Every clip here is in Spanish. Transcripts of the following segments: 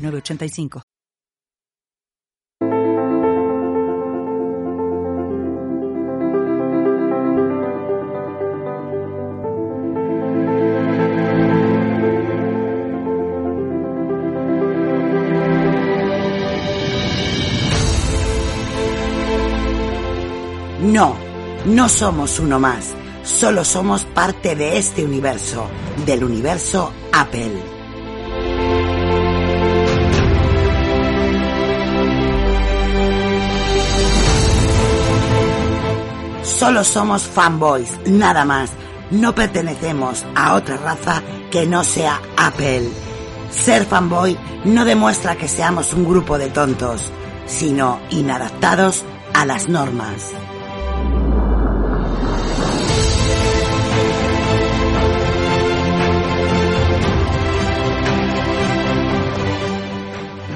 906985. No, no somos uno más. Solo somos parte de este universo, del universo Apple. Solo somos fanboys, nada más. No pertenecemos a otra raza que no sea Apple. Ser fanboy no demuestra que seamos un grupo de tontos, sino inadaptados a las normas.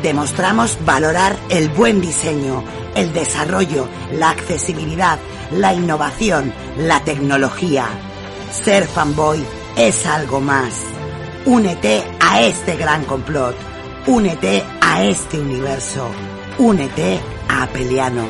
Demostramos valorar el buen diseño, el desarrollo, la accesibilidad, la innovación, la tecnología. Ser fanboy es algo más. Únete a este gran complot. Únete a este universo. Únete a Apelianos.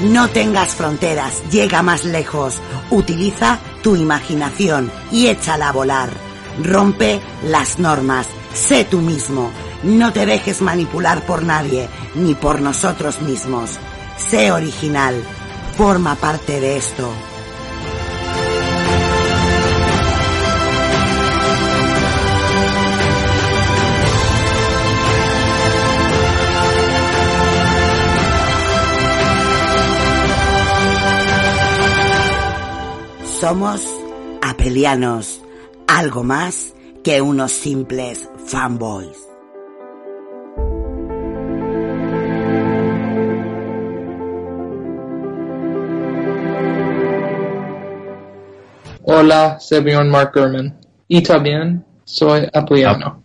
No tengas fronteras, llega más lejos. Utiliza tu imaginación y échala a volar. Rompe las normas, sé tú mismo. No te dejes manipular por nadie, ni por nosotros mismos. Sé original, forma parte de esto. Somos apelianos, algo más que unos simples fanboys. Hola, soy Mark Gurman. Y también soy apeliano.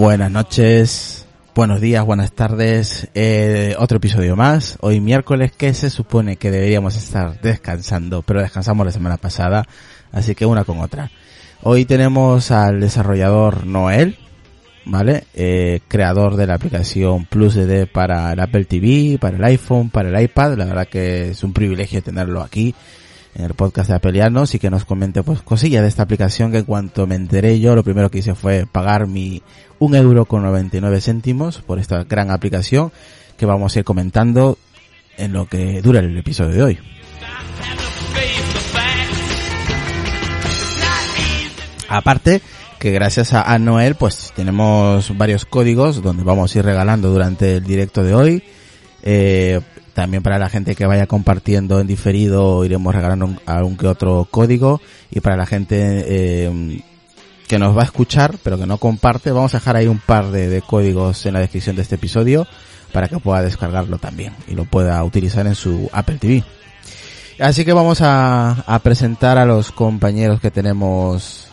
Buenas noches, buenos días, buenas tardes. Eh, otro episodio más. Hoy miércoles que se supone que deberíamos estar descansando, pero descansamos la semana pasada, así que una con otra. Hoy tenemos al desarrollador Noel, ¿vale? Eh, creador de la aplicación Plus DD para el Apple TV, para el iPhone, para el iPad. La verdad que es un privilegio tenerlo aquí en el podcast de Apelianos y que nos comente pues cosillas de esta aplicación que en cuanto me enteré yo lo primero que hice fue pagar mi un euro con 99 céntimos por esta gran aplicación que vamos a ir comentando en lo que dura el episodio de hoy. Aparte que gracias a, Noel pues tenemos varios códigos donde vamos a ir regalando durante el directo de hoy. Eh, también para la gente que vaya compartiendo en diferido iremos regalando algún que otro código y para la gente eh, que nos va a escuchar pero que no comparte vamos a dejar ahí un par de, códigos en la descripción de este episodio para que pueda descargarlo también y lo pueda utilizar en su Apple TV. Así que vamos a, a presentar a los compañeros que tenemos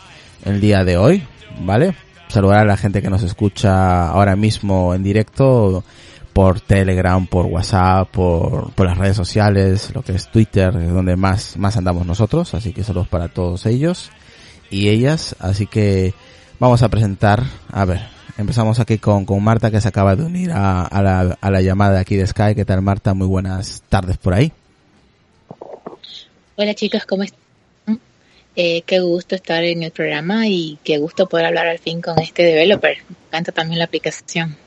el día de hoy, ¿vale? Saludar a la gente que nos escucha ahora mismo en directo por Telegram, por WhatsApp, por, por las redes sociales, lo que es Twitter, es donde más, más andamos nosotros, así que saludos para todos ellos. Y ellas, así que vamos a presentar, a ver, empezamos aquí con, con Marta que se acaba de unir a, a la, a la llamada aquí de Sky. ¿Qué tal Marta? Muy buenas tardes por ahí. Hola chicos, ¿cómo están? Eh, qué gusto estar en el programa y qué gusto poder hablar al fin con este developer. Me encanta también la aplicación.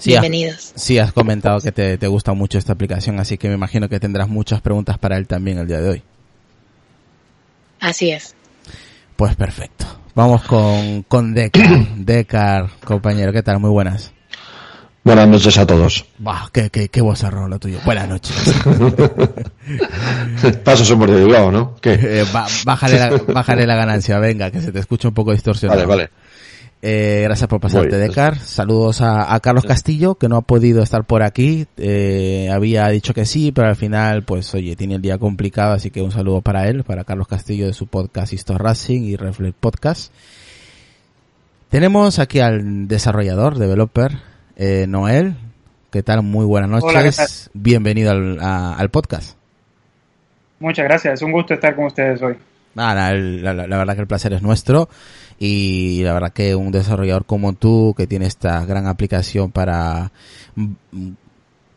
Sí, has- Bienvenidos. Sí, has comentado que te, te gusta mucho esta aplicación, así que me imagino que tendrás muchas preguntas para él también el día de hoy. Así es. Pues perfecto. Vamos con, con Decar. Decar, compañero, ¿qué tal? Muy buenas. Buenas noches a todos. Bah, qué, qué, qué vozarrón lo tuyo. Buenas noches. Paso somos de ¿no? ¿Qué? Eh, bájale, la, bájale la ganancia, venga, que se te escucha un poco distorsionado. Vale, vale. Eh, gracias por pasarte. Decar. Saludos a, a Carlos Castillo, que no ha podido estar por aquí. Eh, había dicho que sí, pero al final, pues, oye, tiene el día complicado, así que un saludo para él, para Carlos Castillo de su podcast Histo Racing y Reflect Podcast. Tenemos aquí al desarrollador, developer, eh, Noel. ¿Qué tal? Muy buenas noches. Hola, ¿qué tal? Bienvenido al, a- al podcast. Muchas gracias, es un gusto estar con ustedes hoy. Nada, la, la- la verdad que el placer es nuestro y la verdad que un desarrollador como tú que tiene esta gran aplicación para mm,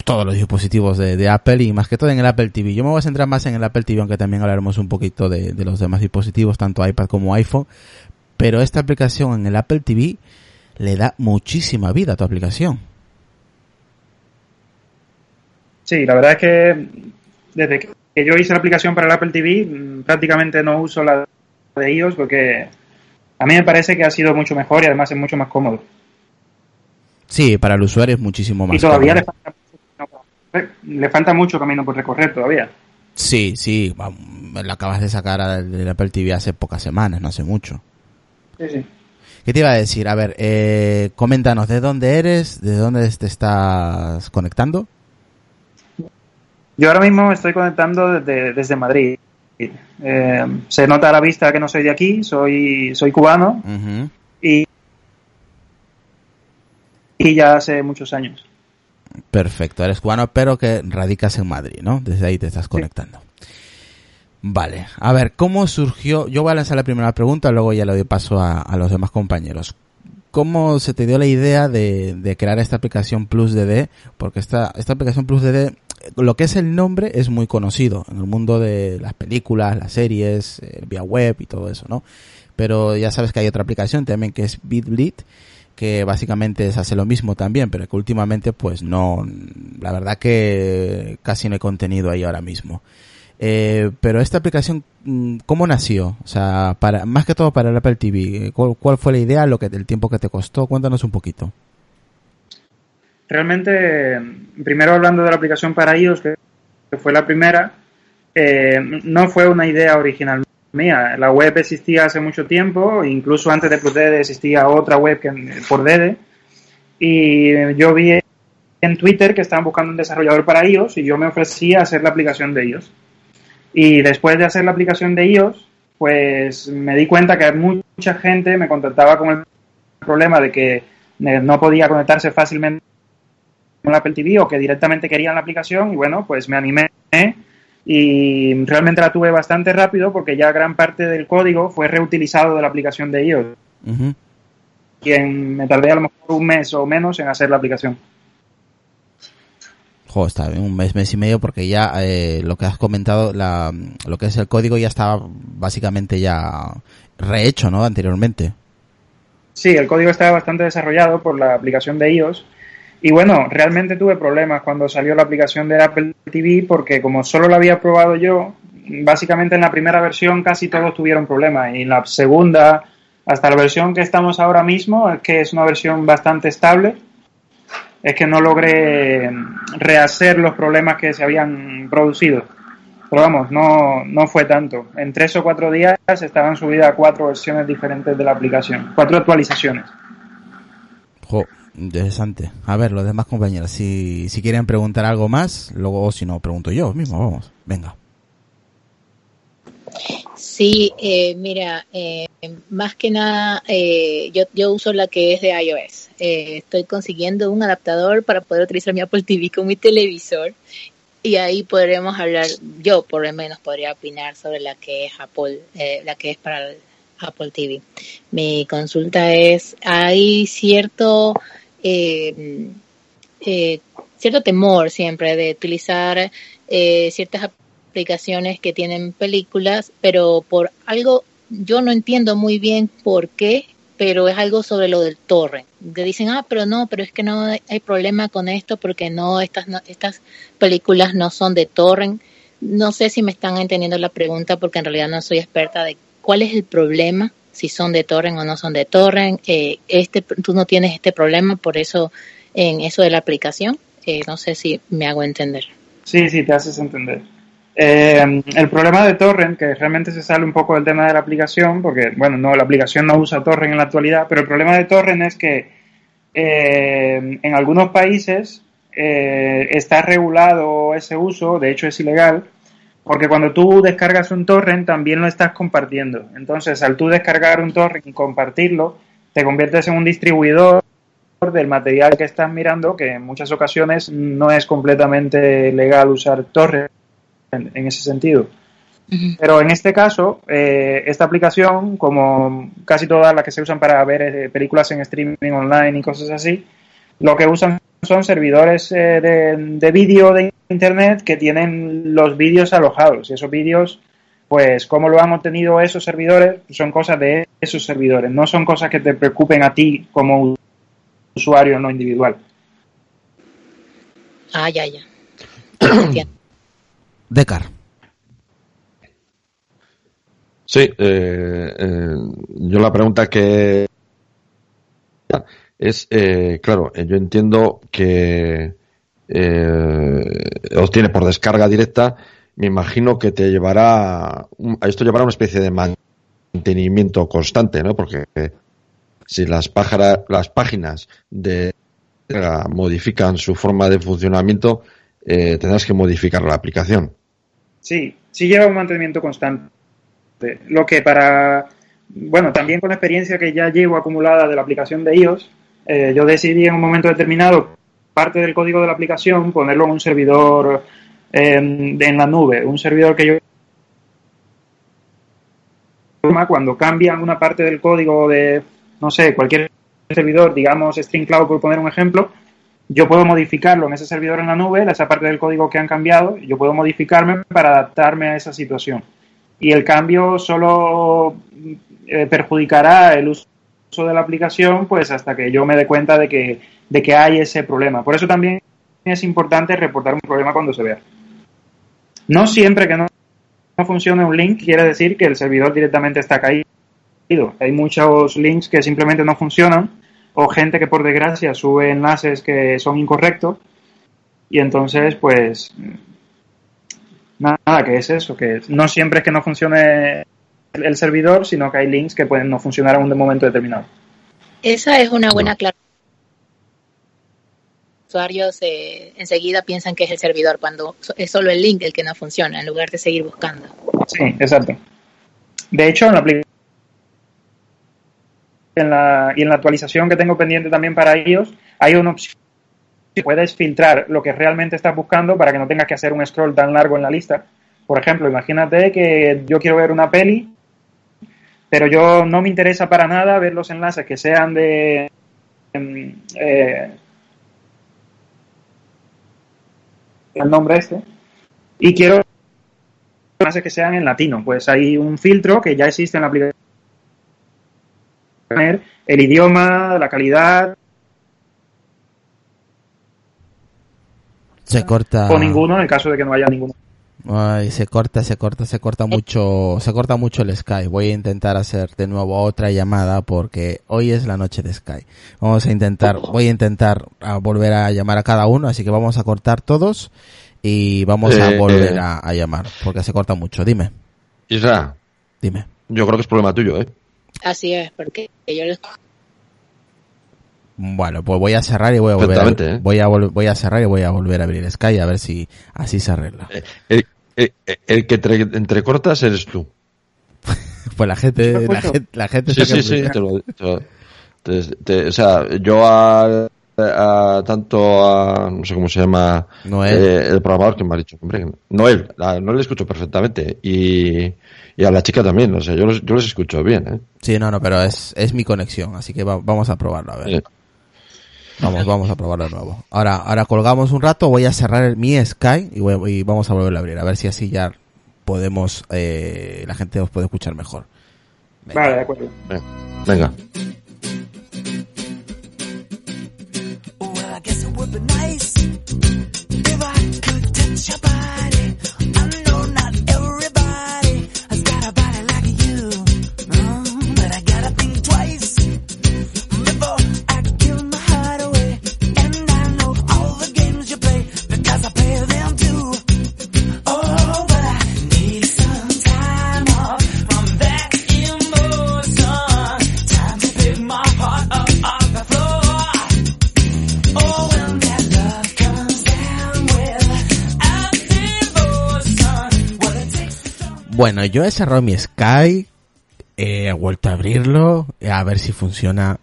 todos los dispositivos de, de Apple y más que todo en el Apple TV. Yo me voy a centrar más en el Apple TV, aunque también hablaremos un poquito de, de los demás dispositivos, tanto iPad como iPhone. Pero esta aplicación en el Apple TV le da muchísima vida a tu aplicación. Sí, la verdad es que desde que yo hice la aplicación para el Apple TV, mm, prácticamente no uso la de iOS porque a mí me parece que ha sido mucho mejor y además es mucho más cómodo. Sí, para el usuario es muchísimo más y todavía le falta, mucho camino por- le falta mucho camino por recorrer todavía. Sí, sí, lo acabas de sacar del Apple TV hace pocas semanas, no hace mucho. Sí, sí. ¿Qué te iba a decir? A ver, eh, coméntanos, ¿de dónde eres? ¿De dónde te estás conectando? Yo ahora mismo estoy conectando desde, desde Madrid. Eh, se nota a la vista que no soy de aquí, soy, soy cubano y, y ya hace muchos años. Perfecto, eres cubano, pero que radicas en Madrid, ¿no? Desde ahí te estás conectando. Vale, a ver, ¿cómo surgió? Yo voy a lanzar la primera pregunta, luego ya le doy paso a, a los demás compañeros. ¿Cómo se te dio la idea de, crear esta aplicación Plus DD? Porque esta, esta aplicación Plus DD, lo que es el nombre es muy conocido en el mundo de las películas, las series, eh, vía web y todo eso, ¿no? Pero ya sabes que hay otra aplicación también que es BitBlit, que básicamente es hace lo mismo también, pero que últimamente pues no, la verdad que casi no hay contenido ahí ahora mismo. Eh, pero esta aplicación, mm, ¿cómo nació? O sea, para, más que todo para el Apple TV, eh, ¿cuál, fue la idea, lo que, el tiempo que te costó? Cuéntanos un poquito. Realmente, primero hablando de la aplicación para iOS, que fue la primera, eh, no fue una idea original mía. La web existía hace mucho tiempo, incluso antes de PlusDede existía otra web que, por Dede, y yo vi en Twitter que estaban buscando un desarrollador para iOS y yo me ofrecí a hacer la aplicación de iOS. Y después de hacer la aplicación de iOS, pues me di cuenta que mucha gente me contactaba con el problema de que no podía conectarse fácilmente con la Apple TV o que directamente querían la aplicación y bueno, pues me animé y realmente la tuve bastante rápido porque ya gran parte del código fue reutilizado de la aplicación de iOS Ujú. y en- me tardé a lo mejor un mes o menos en hacer la aplicación. Jo, está un mes, mes y medio, porque ya eh, lo que has comentado, la, lo que es el código ya estaba básicamente ya rehecho, ¿no? Anteriormente. Sí, el código estaba bastante desarrollado por la aplicación de iOS. Y bueno, realmente tuve problemas cuando salió la aplicación de Apple TV porque como solo la había probado yo, básicamente en la primera versión casi todos tuvieron problemas. Y en la segunda, hasta la versión que estamos ahora mismo, que es una versión bastante estable, es que no logré rehacer los problemas que se habían producido. Pero vamos, no, no fue tanto. En tres o cuatro días estaban subidas cuatro versiones diferentes de la aplicación, cuatro actualizaciones. Interesante. A ver, los demás compañeros, si, si quieren preguntar algo más, luego, si no, pregunto yo mismo, vamos, venga. Sí, eh, mira, eh, más que nada, eh, yo, yo uso la que es de iOS. Eh, estoy consiguiendo un adaptador para poder utilizar mi Apple TV con mi televisor y ahí podremos hablar, yo por lo menos podría opinar sobre la que es Apple, eh, la que es para Apple TV. Mi consulta es, hay cierto, eh, cierto temor siempre de utilizar ciertas aplicaciones que tienen películas, pero por algo, yo no entiendo muy bien por qué, pero es algo sobre lo del torrent. Que dicen, ah, pero no, pero es que no hay problema con esto porque no, estas, no, estas películas no son de torrent. No sé si me están entendiendo la pregunta porque en realidad no soy experta de cuál es el problema, si son de torrent o no son de torrent. Eh, este, tú no tienes este problema, por eso en eso de la aplicación. Eh, no sé si me hago entender. Sí, sí, te haces entender. Eh, el problema de Torrent, que realmente se sale un poco del tema de la aplicación, porque, bueno, no, la aplicación no usa Torrent en la actualidad, pero el problema de Torrent es que eh, en algunos países eh, está regulado ese uso, de hecho es ilegal, porque cuando tú descargas un torrent también lo estás compartiendo. Entonces, al tú descargar un torrent y compartirlo, te conviertes en un distribuidor del material que estás mirando, que en muchas ocasiones no es completamente legal usar torrent en, en ese sentido. Pero en este caso, eh, esta aplicación, como casi todas las que se usan para ver eh, películas en streaming online y cosas así, lo que usan son servidores eh, de, de vídeo de internet que tienen los vídeos alojados. Y esos vídeos, pues, cómo lo han obtenido esos servidores, son cosas de esos servidores, no son cosas que te preocupen a ti como usuario no individual. Ah, ya, ya. Decar. Sí, eh, eh, yo la pregunta que es, eh, claro, eh, yo entiendo que eh, obtiene por descarga directa, me imagino que te llevará, esto llevará una especie de mantenimiento constante, ¿no? Porque si las, pájara- las páginas de modifican su forma de funcionamiento, tendrás que modificar la aplicación. Sí, sí lleva un mantenimiento constante. Lo que para, bueno, también con la experiencia que ya llevo acumulada de la aplicación de iOS, eh, yo decidí en un momento determinado parte del código de la aplicación ponerlo en un servidor eh, en la nube, un servidor que yo cuando cambian una parte del código de, no sé, cualquier servidor, digamos String Cloud por poner un ejemplo, yo puedo modificarlo en ese servidor en la nube, esa parte del código que han cambiado, yo puedo modificarme para adaptarme a esa situación. Y el cambio solo eh, perjudicará el uso de la aplicación pues hasta que yo me dé cuenta de que, de que hay ese problema. Por eso también es importante reportar un problema cuando se vea. No siempre que no, no funcione un link quiere decir que el servidor directamente está caído. Hay muchos links que simplemente no funcionan o gente que por desgracia sube enlaces que son incorrectos y entonces pues nada, que es eso, que no siempre es que no funcione el, servidor, sino que hay links que pueden no funcionar en un momento determinado. Esa es una buena aclaración. Usuarios eh, enseguida piensan que es el servidor cuando es solo el link el que no funciona en lugar de seguir buscando. Sí, exacto. De hecho, en la apli- y en la actualización que tengo pendiente también para ellos, hay una opción que puedes filtrar lo que realmente estás buscando para que no tengas que hacer un scroll tan largo en la lista. Por ejemplo, imagínate que yo quiero ver una peli, pero yo no me interesa para nada ver los enlaces que sean de em, eh, el nombre este y quiero enlaces que sean en latino. Pues hay un filtro que ya existe en la aplicación. El idioma, la calidad Se corta. o ninguno en el caso de que no haya ninguno. Ay, se corta, se corta, se corta mucho, se corta mucho el Sky. Voy a intentar hacer de nuevo otra llamada porque hoy es la noche de Sky. Vamos a intentar, voy a intentar a volver a llamar a cada uno, así que vamos a cortar todos y vamos a Eh, volver eh. a, a llamar porque se corta mucho. Dime, Isra, dime. yo creo que es problema tuyo, ¿eh? Así es, porque yo les Bueno, pues voy a cerrar y voy a volver. A, ¿eh? voy a vol- voy a cerrar y voy a volver a abrir Sky a ver si así se arregla. El, el- el que entre, entrecortas eres tú. Pues la gente, ¿Me la gente, la gente Sí, sí, sí. te lo- te te- te- o sea, yo a a tanto a, no sé cómo se llama, Noel. eh, el programador que me ha dicho, hombre, Noel, a Noel le escucho perfectamente y, y a la chica también, o sea, yo los, yo los escucho bien, ¿eh? Sí, no, no, pero es, es mi conexión, así que va- vamos a probarlo, a ver. Sí. Vamos, vamos a probarlo de nuevo. Ahora, ahora colgamos un rato, voy a cerrar el- mi Sky y, voy- y vamos a volver a abrir, a ver si así ya podemos, eh, la gente os puede escuchar mejor. Venga. Vale, de acuerdo. Venga. Well, yo he cerrado mi Sky, he vuelto a abrirlo, a ver si funciona.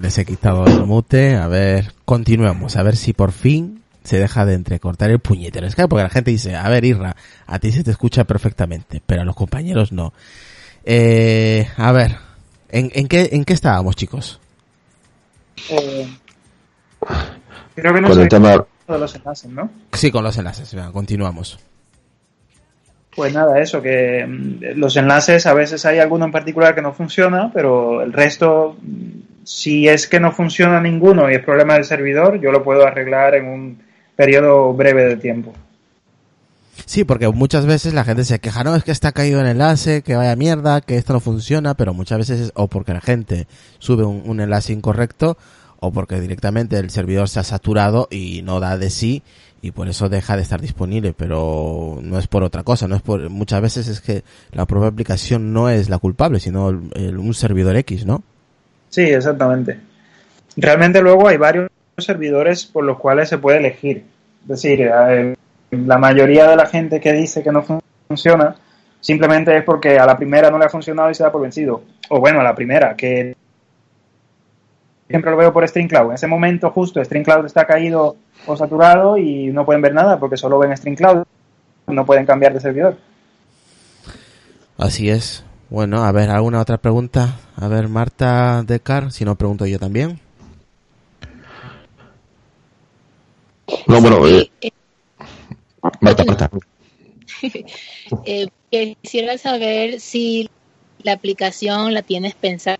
Les he quitado el mute, a ver, continuemos, a ver si por fin se deja de entrecortar el puñetero Sky, porque la gente dice, a ver, Irra, a ti se te escucha perfectamente, pero a los compañeros no. Eh, a ver, ¿en, en qué, en qué estábamos, chicos? Eh, creo que no Con sé el tema, de los enlaces, ¿no? Sí, con los enlaces, venga, continuamos. Pues nada, eso, que mm, los enlaces a veces hay alguno en particular que no funciona, pero el resto, mm, si es que no funciona ninguno y es problema del servidor, yo lo puedo arreglar en un periodo breve de tiempo. Sí, porque muchas veces la gente se queja, no, es que está caído el enlace, que vaya mierda, que esto no funciona, pero muchas veces es o porque la gente sube un, un enlace incorrecto o porque directamente el servidor se ha saturado y no da de sí y por eso deja de estar disponible, pero no es por otra cosa, no es por, muchas veces es que la propia aplicación no es la culpable, sino un servidor X, ¿no? Sí, exactamente. Realmente luego hay varios servidores por los cuales se puede elegir. Es decir, eh, la mayoría de la gente que dice que no fun- funciona simplemente es porque a la primera no le ha funcionado y se da por vencido. O bueno, a la primera, que siempre lo veo por StreamCloud. En ese momento justo StreamCloud está caído o saturado y no pueden ver nada porque solo ven StreamCloud. No pueden cambiar de servidor. Así es. Bueno, a ver, ¿alguna otra pregunta? A ver, Marta Decar, si no pregunto yo también. no, bueno, eh, Eh, Marta, Marta. eh, quisiera saber si la aplicación la tienes pensada,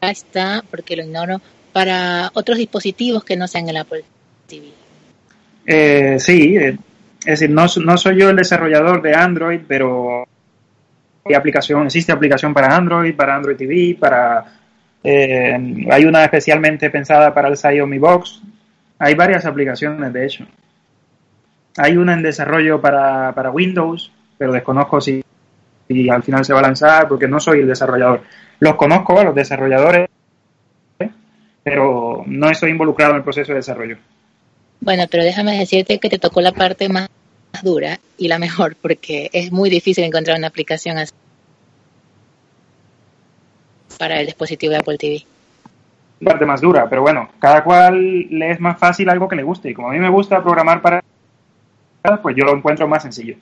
está, porque lo ignoro, para otros dispositivos que no sean el Apple Eh, sí, eh, es decir, no, soy yo el desarrollador de Android, pero hay aplicación, existe aplicación para Android, para Android TV, para eh, hay una especialmente pensada para el Xiaomi Box. Hay varias aplicaciones, de hecho. Hay una en desarrollo para, para Windows, pero desconozco si, si al final se va a lanzar porque no soy el desarrollador. Los conozco a los desarrolladores, pero no estoy involucrado en el proceso de desarrollo. Bueno, pero déjame decirte que te tocó la parte más dura y la mejor, porque es muy difícil encontrar una aplicación así para el dispositivo de Apple TV. parte más dura, pero bueno, cada cual le es más fácil algo que le guste. Y como a mí me gusta programar para pues yo lo encuentro más sencillo.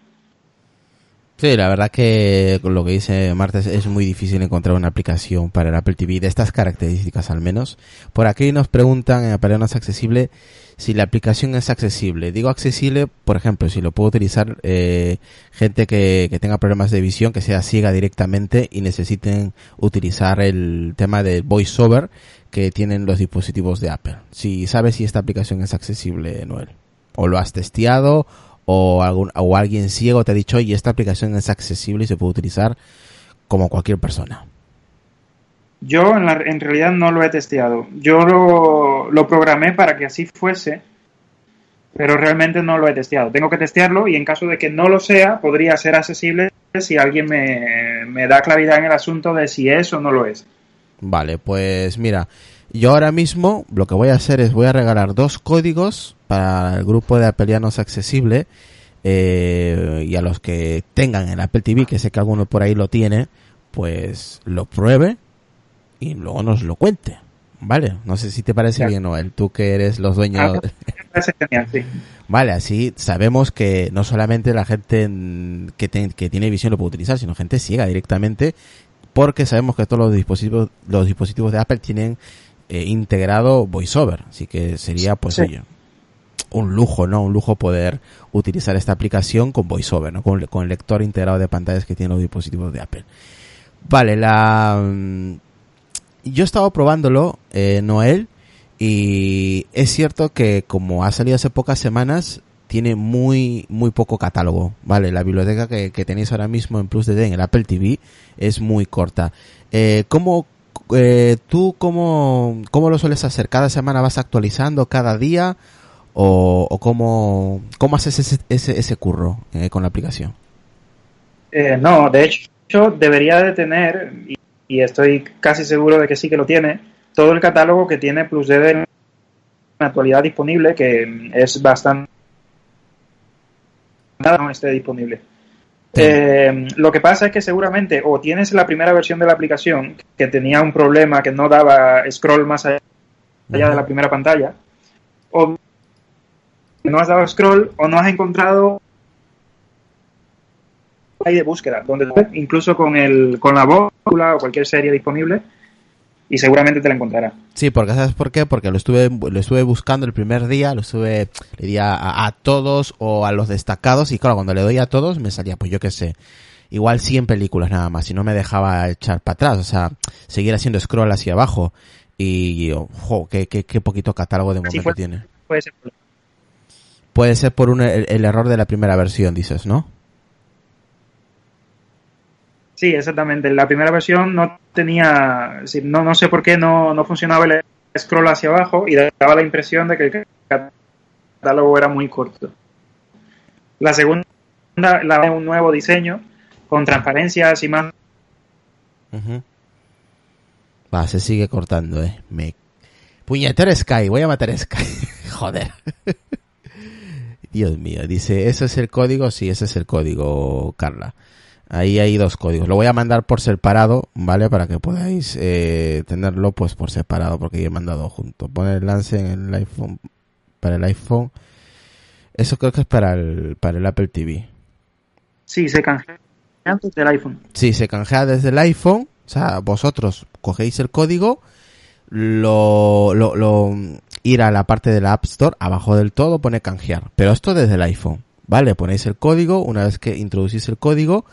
Sí, la verdad que lo que dice Marta es, muy difícil encontrar una aplicación para el Apple TV de estas características al menos. Por aquí nos preguntan en Apaleonas Accesible si la aplicación es accesible. Digo accesible, por ejemplo, si lo puede utilizar eh, gente que, que tenga problemas de visión, que sea ciega directamente y necesiten utilizar el tema del voiceover que tienen los dispositivos de Apple. Si sabes si esta aplicación es accesible, Noel. O lo has testeado o, algún, o alguien ciego te ha dicho, oye, esta aplicación es accesible y se puede utilizar como cualquier persona. Yo en, la- en realidad no lo he testeado. Yo lo, lo programé para que así fuese, pero realmente no lo he testeado. Tengo que testearlo y en caso de que no lo sea, podría ser accesible si alguien me, me da claridad en el asunto de si es o no lo es. Vale, pues mira, yo ahora mismo lo que voy a hacer es voy a regalar dos códigos para el grupo de Apelianos Accesible eh, y a los que tengan el Apple TV, que sé que alguno por ahí lo tiene, pues lo pruebe y luego nos lo cuente, Vale, no sé si te parece Ya. bien, Noel, tú que eres los dueños. Ah, genial, sí. Vale, así sabemos que no solamente la gente que, te- que tiene visión lo puede utilizar, sino gente ciega directamente, porque sabemos que todos los dispositivos, los dispositivos de Apple tienen eh, integrado VoiceOver, así que sería pues Sí. oye, un lujo, ¿no? Un lujo poder utilizar esta aplicación con VoiceOver, ¿no? Con, con el lector integrado de pantallas que tienen los dispositivos de Apple. Vale, la mm, yo he estado probándolo, eh, Noel, y es cierto que como ha salido hace pocas semanas, tiene muy, muy poco catálogo, ¿vale? La biblioteca que, que tenéis ahora mismo en Plus DD en el Apple TV es muy corta. Eh, ¿cómo, eh, tú cómo, cómo lo sueles hacer? ¿Cada semana vas actualizando, cada día? ¿O, cómo, cómo haces ese, ese, ese curro eh, con la aplicación? Eh, no, de hecho, debería de tener, y, y estoy casi seguro de que sí que lo tiene, todo el catálogo que tiene PlusDD en la actualidad disponible, que es bastante. Nada no esté disponible. Eh, lo que pasa es que seguramente o tienes la primera versión de la aplicación que tenía un problema que no daba scroll más allá de la primera pantalla, o no has dado scroll o no has encontrado ahí de búsqueda, donde incluso con el con la bócula o cualquier serie disponible y seguramente te la encontrará. Sí, porque ¿sabes por qué? Porque lo estuve, lo estuve buscando el primer día, lo estuve, le di a, todos o a los destacados y claro, cuando le doy a todos me salía, pues yo qué sé, igual 100 películas nada más y no me dejaba echar para atrás, o sea, seguir haciendo scroll hacia abajo y, ojo, qué, qué, qué poquito catálogo de momento tiene. Puede ser. Puede ser por un, el, el error de la primera versión, dices, ¿no? Sí, exactamente. La primera versión no tenía, no, no sé por qué no, no funcionaba el scroll hacia abajo y daba la impresión de que el catálogo era muy corto. La segunda, la un nuevo diseño con transparencias y más. Ujú. Va, se sigue cortando, eh. Me... Puñetero Sky, voy a matar Sky. Joder. Dios mío, dice, ¿ese es el código? Sí, ese es el código, Carla. Ahí hay dos códigos. Lo voy a mandar por separado, ¿vale? Para que podáis eh, tenerlo pues por separado, porque yo he mandado junto. Pone el lance en el iPhone, para el iPhone. Eso creo que es para el, para el Apple TV. Sí, se canjea antes del iPhone. Sí, se canjea desde el iPhone. O sea, vosotros cogéis el código, lo, lo, lo, ir a la parte de la App Store, abajo del todo pone canjear. Pero esto desde el iPhone. ¿Vale? Ponéis el código, una vez que introducís el código,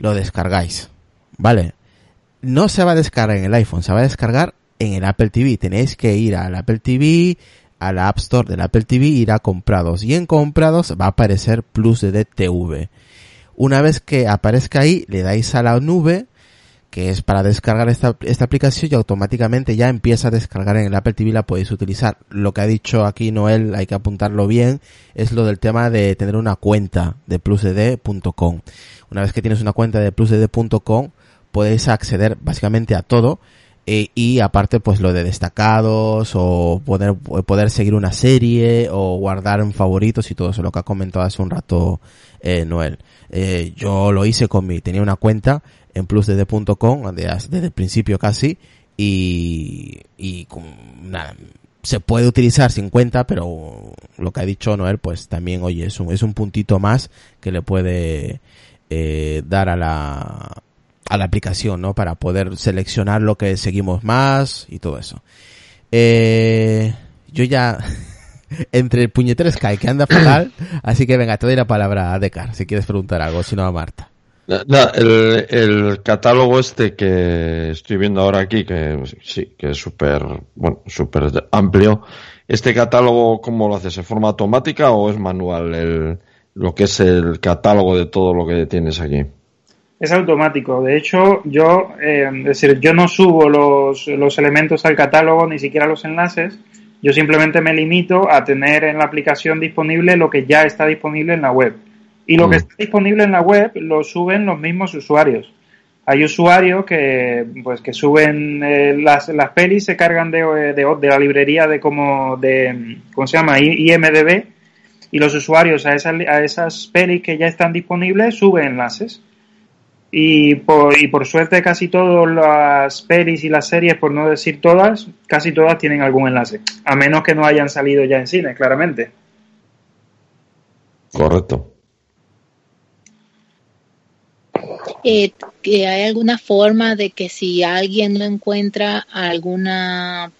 lo descargáis. ¿Vale? No se va a descargar en el iPhone, se va a descargar en el Apple TV. Tenéis que ir al Apple TV, a la App Store del Apple TV, ir a comprados. Y en comprados va a aparecer Plus de TV. Una vez que aparezca ahí, le dais a la nube, que es para descargar esta, esta aplicación y automáticamente ya empieza a descargar en el Apple TV la podéis utilizar. Lo que ha dicho aquí Noel, hay que apuntarlo bien, es lo del tema de tener una cuenta de plusdd.com. Una vez que tienes una cuenta de plusdd.com, podéis acceder básicamente a todo eh, y aparte pues lo de destacados o poder, poder seguir una serie o guardar en favoritos y todo eso, lo que ha comentado hace un rato eh, Noel. Eh, yo lo hice con mi, tenía una cuenta en plusdd.com desde, desde el principio casi y, y nada, se puede utilizar sin cuenta, pero lo que ha dicho Noel, pues también, oye, es un, es un puntito más que le puede eh, dar a la, a la aplicación, ¿no? Para poder seleccionar lo que seguimos más y todo eso. Eh, yo ya, entre el puñetero Sky que anda fatal, así que venga, te doy la palabra a Decar, si quieres preguntar algo, si no a Marta. El, catálogo este que estoy viendo ahora aquí, que sí, que es súper, bueno, súper amplio. ¿Este catálogo cómo lo haces? ¿En forma automática o es manual el, lo que es el catálogo de todo lo que tienes aquí? Es automático. De hecho, yo, eh, es decir, yo no subo los, los elementos al catálogo, ni siquiera los enlaces. Yo simplemente me limito a tener en la aplicación disponible lo que ya está disponible en la web. Y lo Mm. que está disponible en la web lo suben los mismos usuarios. Hay usuarios que, pues, que suben eh, las, las pelis, se cargan de, de, de la librería de como de, ¿cómo se llama? IMDB. Y los usuarios a esas, a esas pelis que ya están disponibles suben enlaces. Y por, y por suerte casi todas las pelis y las series, por no decir todas, casi todas tienen algún enlace. A menos que no hayan salido ya en cine, claramente. Correcto. Eh, que hay alguna forma de que si alguien no encuentra alguna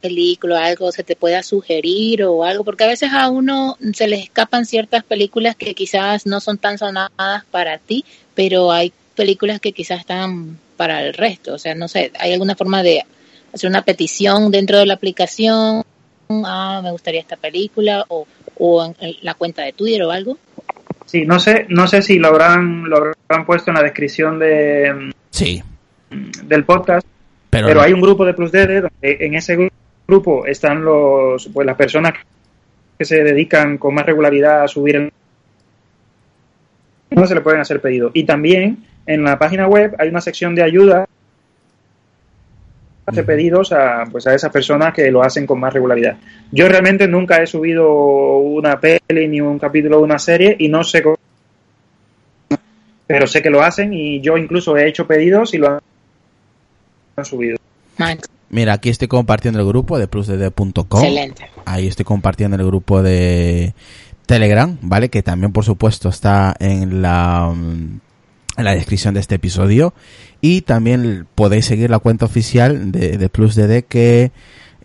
película o algo se te pueda sugerir o algo porque a veces a uno se les escapan ciertas películas que quizás no son tan sonadas para ti pero hay películas que quizás están para el resto. O sea no sé hay alguna forma de hacer una petición dentro de la aplicación ah me gustaría esta película o, o en en la cuenta de Twitter o algo Sí, no sé, no sé si lo habrán, lo habrán puesto en la descripción de, Sí, del podcast, pero, pero, no. hay un grupo de Plus DD donde en ese gru- grupo están los, pues las personas que se dedican con más regularidad a subir el no se le pueden hacer pedidos. Y también en la página web hay una sección de ayuda hace pedidos a pues a esas personas que lo hacen con más regularidad. Yo realmente nunca he subido una peli ni un capítulo de una serie y no sé cómo pero sé que lo hacen y yo incluso he hecho pedidos y lo han, subido. Mira, aquí estoy compartiendo el grupo de plusdd.com. excelente Ahí estoy compartiendo el grupo de Telegram, ¿vale? Que también, por supuesto, está en la, mm, en la descripción de este episodio. Y también podéis seguir la cuenta oficial de, de PlusDD que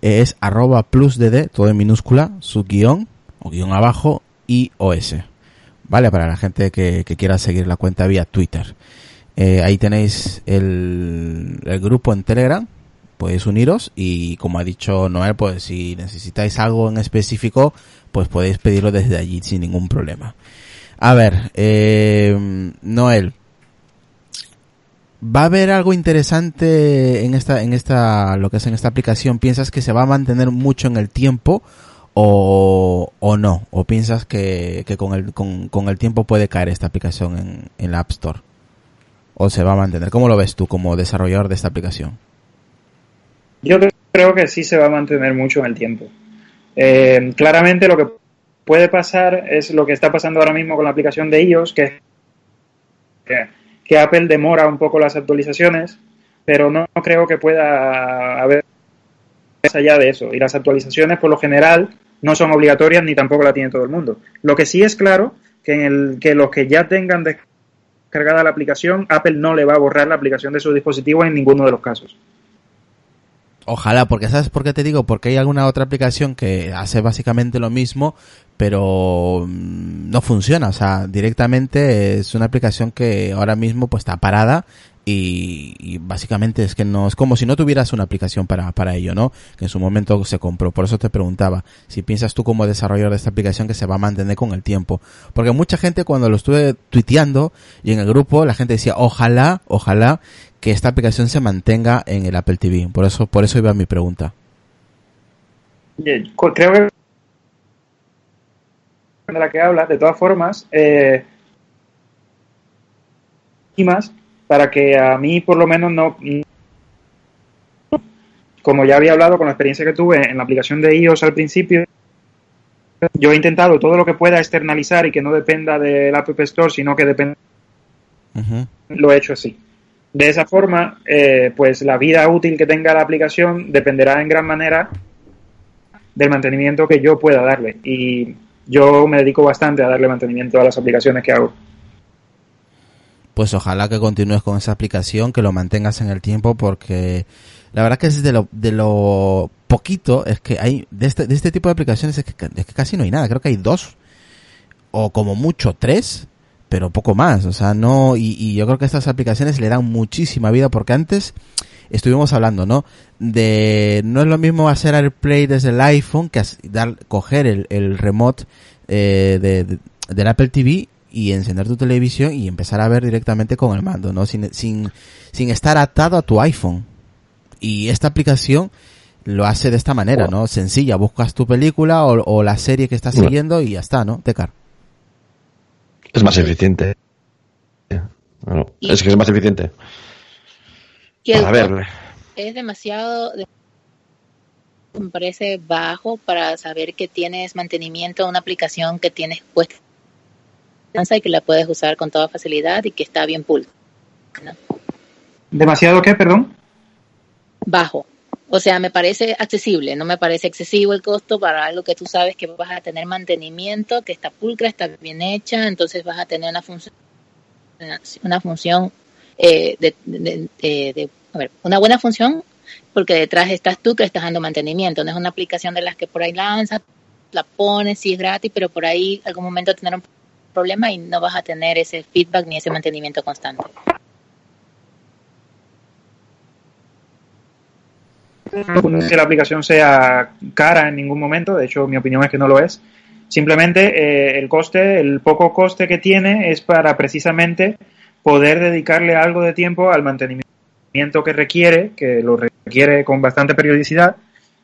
es arroba plusdd, todo en minúscula, su guion, o guion abajo, y OS. ¿Vale? Para la gente que, quiera seguir la cuenta vía Twitter. Eh, ahí tenéis el, el grupo en Telegram, podéis uniros y como ha dicho Noel, pues si necesitáis algo en específico, pues podéis pedirlo desde allí sin ningún problema. A ver, eh, Noel, ¿va a haber algo interesante en esta, en esta, lo que es en esta aplicación? ¿Piensas que se va a mantener mucho en el tiempo o, o no? ¿O piensas que, que con, el, con, con el tiempo puede caer esta aplicación en, en la App Store? ¿O se va a mantener? ¿Cómo lo ves tú como desarrollador de esta aplicación? Yo creo que sí se va a mantener mucho en el tiempo. Eh, claramente lo que puede pasar es lo que está pasando ahora mismo con la aplicación de iOS, que, que, que Apple demora un poco las actualizaciones, pero no, creo que pueda haber más allá de eso. Y las actualizaciones, por lo general, no son obligatorias ni tampoco la tiene todo el mundo. Lo que sí es claro que en el que los que ya tengan descargada la aplicación, Apple no le va a borrar la aplicación de su dispositivo en ninguno de los casos. Ojalá, porque ¿sabes por qué te digo? Porque hay alguna otra aplicación que hace básicamente lo mismo, pero mm, no funciona. O sea, directamente es una aplicación que ahora mismo pues está parada y, básicamente es que no es como si no tuvieras una aplicación para, para ello, ¿no? Que en su momento se compró. Por eso te preguntaba si piensas tú como desarrollador de esta aplicación que se va a mantener con el tiempo. Porque mucha gente cuando lo estuve tuiteando y en el grupo la gente decía ojalá, ojalá que esta aplicación se mantenga en el Apple TV. Por eso, por eso iba mi pregunta. Creo que de la que hablas, de todas formas, eh, y más para que a mí por lo menos no como ya había hablado con la experiencia que tuve en la aplicación de iOS al principio yo he intentado todo lo que pueda externalizar y que no dependa del App Store sino que dependa lo he hecho así de esa forma eh, pues la vida útil que tenga la aplicación dependerá en gran manera del mantenimiento que yo pueda darle. Y yo me dedico bastante a darle mantenimiento a las aplicaciones que hago. Pues ojalá que continúes con esa aplicación, que lo mantengas en el tiempo, porque la verdad que es de lo, de lo poquito, es que hay, de este, de este tipo de aplicaciones es que, es que casi no hay nada, creo que hay dos, o como mucho tres, pero poco más, o sea, no, y, y yo creo que estas aplicaciones le dan muchísima vida, porque antes estuvimos hablando, ¿no? De, no es lo mismo hacer AirPlay desde el iPhone que dar, coger el, el remote eh, de, de- del Apple TV y encender tu televisión y empezar a ver directamente con el mando, ¿no? Sin, sin, sin estar atado a tu iPhone. Y esta aplicación lo hace de esta manera, ¿no? Sencilla, buscas tu película o, o la serie que estás siguiendo y ya está, ¿no? Tecar. Es más eficiente. Bueno, Y- es que es más eficiente. Y el A ver, es demasiado, de- me parece bajo para saber que tienes mantenimiento a una aplicación que tienes puesta confianza y que la puedes usar con toda facilidad y que está bien pull. ¿no? ¿Demasiado qué, perdón? Bajo. O sea, me parece accesible, no me parece excesivo el costo para algo que tú sabes que vas a tener mantenimiento, que está pulcra, está bien hecha, entonces vas a tener una función, una función eh, de, de- de- a ver, una buena función, porque detrás estás tú que estás dando mantenimiento, no es una aplicación de las que por ahí lanzas, la pones, sí es gratis, pero por ahí algún momento tener un problema y no vas a tener ese feedback ni ese mantenimiento constante. No es que la aplicación sea cara en ningún momento, de hecho mi opinión es que no lo es. Simplemente eh, el coste, el poco coste que tiene es para precisamente poder dedicarle algo de tiempo al mantenimiento que requiere, que lo requiere con bastante periodicidad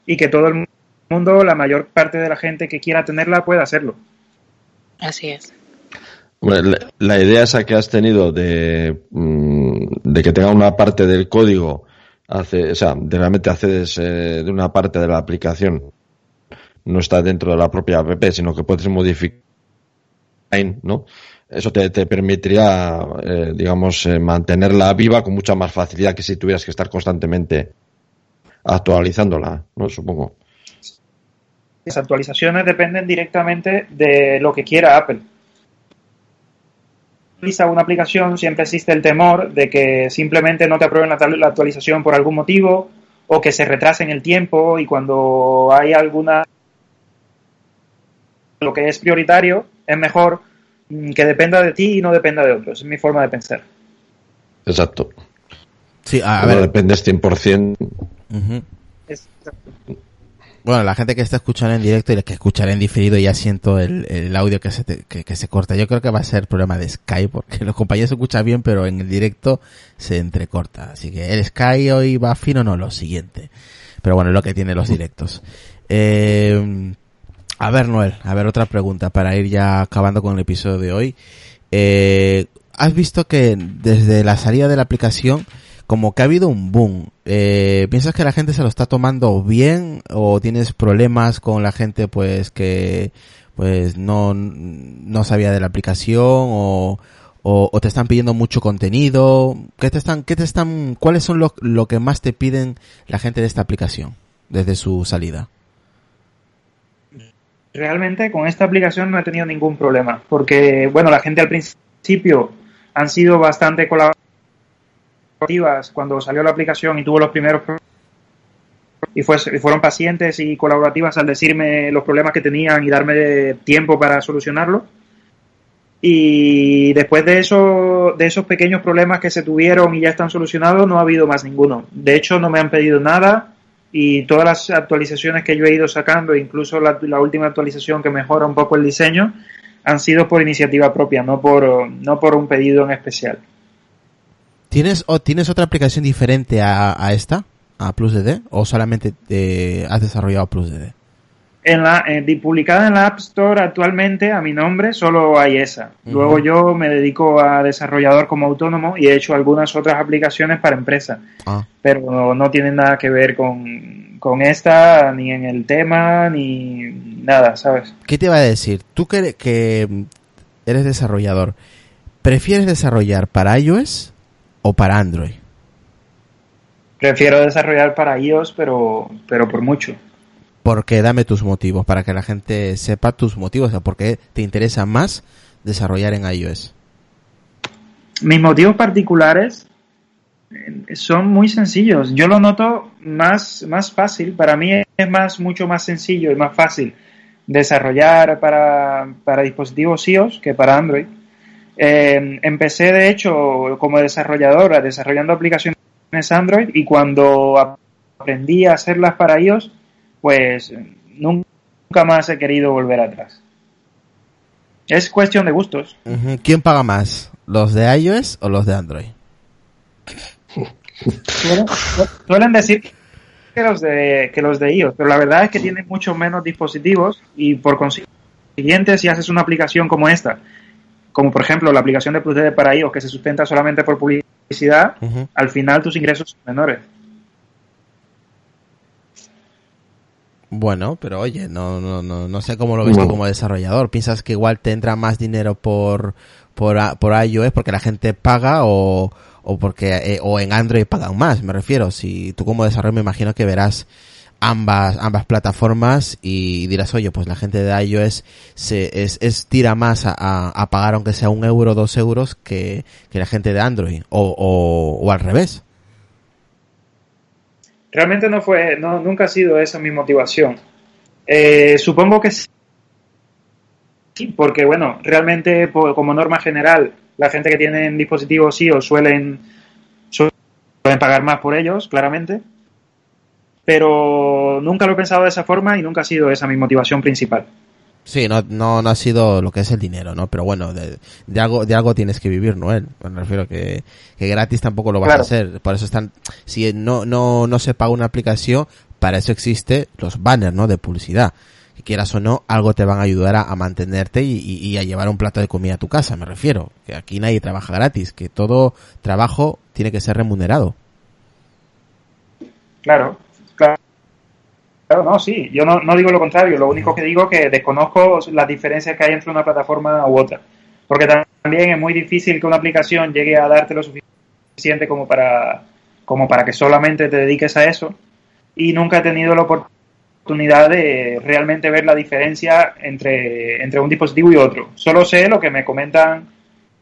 y que todo el mundo, la mayor parte de la gente que quiera tenerla pueda hacerlo. Así es. Hombre, la, la idea esa que has tenido de, mm, de que tenga una parte del código, hace, o sea, de realmente accedes eh, de una parte de la aplicación, no está dentro de la propia app, sino que puedes modificar, ¿no? Eso te, te permitiría, eh, digamos, eh, mantenerla viva con mucha más facilidad que si tuvieras que estar constantemente actualizándola, ¿no? Supongo. Las actualizaciones dependen directamente de lo que quiera Apple. Utiliza una aplicación, siempre existe el temor de que simplemente no te aprueben la, actualización por algún motivo o que se retrase en el tiempo y cuando hay alguna lo que es prioritario es mejor mm, que dependa de ti y no dependa de otros. Es mi forma de pensar. Exacto. Sí, a, a no ver. dependes 100%. ujú. Es- Bueno, la gente que está escuchando en directo y la que escuchará en diferido ya siento el, el audio que se, te- que, se corta. Yo creo que va a ser problema de Sky porque los compañeros escuchan bien, pero en el directo se entrecorta. Así que el Sky hoy va fino, no, lo siguiente. Pero bueno, es lo que tiene los directos. Eh, a ver, Noel, a ver, otra pregunta para ir ya acabando con el episodio de hoy. Eh, ¿Has visto que desde la salida de la aplicación como que ha habido un boom. Eh, ¿Piensas que la gente se lo está tomando bien o tienes problemas con la gente pues que pues no, no sabía de la aplicación o, o, te están pidiendo mucho contenido? ¿Qué te están, qué te están, cuáles son lo, lo que más te piden la gente de esta aplicación desde su salida? Realmente con esta aplicación no he tenido ningún problema, porque bueno, la gente al principio han sido bastante colaborativas cuando salió la aplicación y tuvo los primeros y, fue- y fueron pacientes y colaborativas al decirme los problemas que tenían y darme tiempo para solucionarlos. Y después de eso, de esos pequeños problemas que se tuvieron y ya están solucionados, no ha habido más ninguno. De hecho, no me han pedido nada y todas las actualizaciones que yo he ido sacando, incluso la, la última actualización que mejora un poco el diseño, han sido por iniciativa propia, no por, no por un pedido en especial. ¿Tienes, o tienes otra aplicación diferente a, a esta? ¿A PlusDD? ¿O solamente eh, has desarrollado PlusDD? En la, eh, publicada en la App Store actualmente a mi nombre solo hay esa. Luego yo me dedico a desarrollador como autónomo y he hecho algunas otras aplicaciones para empresa, Ah. pero no, no tienen nada que ver con, con esta, ni en el tema, ni nada, ¿sabes? ¿Qué te iba a decir? Tú que, que eres desarrollador, ¿prefieres desarrollar para iOS o para Android? Prefiero desarrollar para iOS, pero, pero por mucho. Porque dame tus motivos, para que la gente sepa tus motivos, o sea, por qué te interesa más desarrollar en iOS. Mis motivos particulares eh, son muy sencillos. Yo lo noto más, más fácil. Para mí es más, mucho más sencillo y más fácil desarrollar para, para dispositivos iOS que para Android. Eh, empecé, de hecho, como desarrolladora, desarrollando aplicaciones Android y cuando aprendí a hacerlas para iOS, pues nunca más he querido volver atrás. Es cuestión de gustos. ¿Quién paga más? ¿Los de iOS o los de Android? Suelen, suelen decir que los de que los de iOS, pero la verdad es que tienen mucho menos dispositivos y por consiguiente si haces una aplicación como esta, como por ejemplo la aplicación de PlusD para iOS que se sustenta solamente por publicidad, al final tus ingresos son menores. Bueno, pero oye, no, no, no, no sé cómo lo ves tú Bueno. como desarrollador. ¿Piensas que igual te entra más dinero por, por, por iOS porque la gente paga o, o porque, eh, o en Android pagan más? Me refiero, si tú como desarrollador me imagino que verás ambas, ambas plataformas y dirás, oye, pues la gente de iOS se, es, es tira más a, pagar aunque sea un euro, dos euros que, que la gente de Android o, o, al revés. Realmente no fue, no, nunca ha sido esa mi motivación. Eh, supongo que sí, porque bueno, realmente po- como norma general, la gente que tiene dispositivos iOS suelen, suelen pagar más por ellos, claramente. Pero nunca lo he pensado de esa forma y nunca ha sido esa mi motivación principal. Sí, no, no, no ha sido lo que es el dinero, ¿no? Pero bueno, de, de algo, de algo tienes que vivir, Noel. Me refiero que, que gratis tampoco lo vas Claro. a hacer. Por eso están, si no, no, no se paga una aplicación, para eso existe los banners, ¿no? De publicidad. Que quieras o no, algo te van a ayudar a, a mantenerte y, y- y a llevar un plato de comida a tu casa, me refiero. Que aquí nadie trabaja gratis, que todo trabajo tiene que ser remunerado. Claro, claro. No, sí. Yo no, no digo lo contrario. Lo único que digo es que desconozco las diferencias que hay entre una plataforma u otra. Porque también es muy difícil que una aplicación llegue a darte lo suficiente como para, como para que solamente te dediques a eso. Y nunca he tenido la oportunidad de realmente ver la diferencia entre, entre un dispositivo y otro. Solo sé lo que me comentan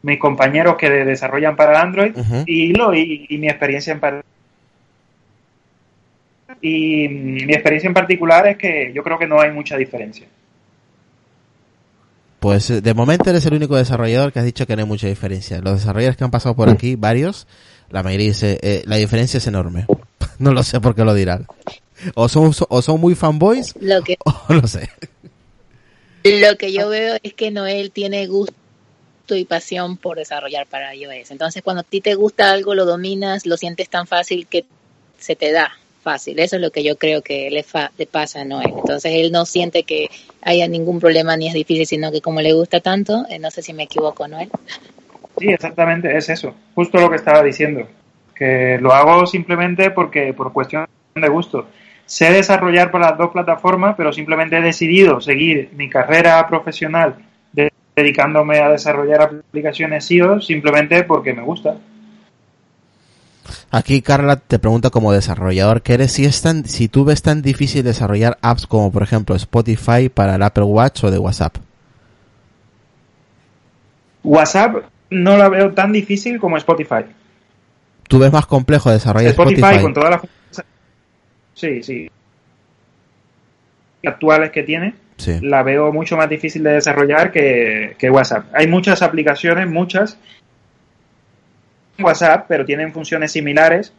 mis compañeros que de- desarrollan para Android y, lo, y, y mi experiencia en par- y mi experiencia en particular es que yo creo que no hay mucha diferencia. Pues eh, de momento eres el único desarrollador que has dicho que no hay mucha diferencia. Los desarrolladores que han pasado por aquí, varios, la mayoría dice, eh, la diferencia es enorme. no lo sé por qué lo dirán. O son, o son muy fanboys, Lo que, o no sé. lo que yo veo es que Noel tiene gusto y pasión por desarrollar para iOS. Entonces, cuando a ti te gusta algo, lo dominas, lo sientes tan fácil que se te da fácil. Eso es lo que yo creo que le, fa- le pasa a Noel. Entonces, él no siente que haya ningún problema ni es difícil, sino que como le gusta tanto, eh, no sé si me equivoco, Noel. Sí, exactamente, es eso. Justo lo que estaba diciendo. Que lo hago simplemente porque por cuestión de gusto. Sé desarrollar para las dos plataformas, pero simplemente he decidido seguir mi carrera profesional de- dedicándome a desarrollar aplicaciones iOS simplemente porque me gusta. Aquí Carla te pregunta como desarrollador que eres si es tan, si tú ves tan difícil desarrollar apps como por ejemplo Spotify para el Apple Watch o de WhatsApp. WhatsApp no la veo tan difícil como Spotify. ¿Tú ves más complejo desarrollar Spotify, Spotify? con todas las sí, sí, actuales que tiene, Sí. la veo mucho más difícil de desarrollar que, que WhatsApp. Hay muchas aplicaciones, muchas WhatsApp, pero tienen funciones similares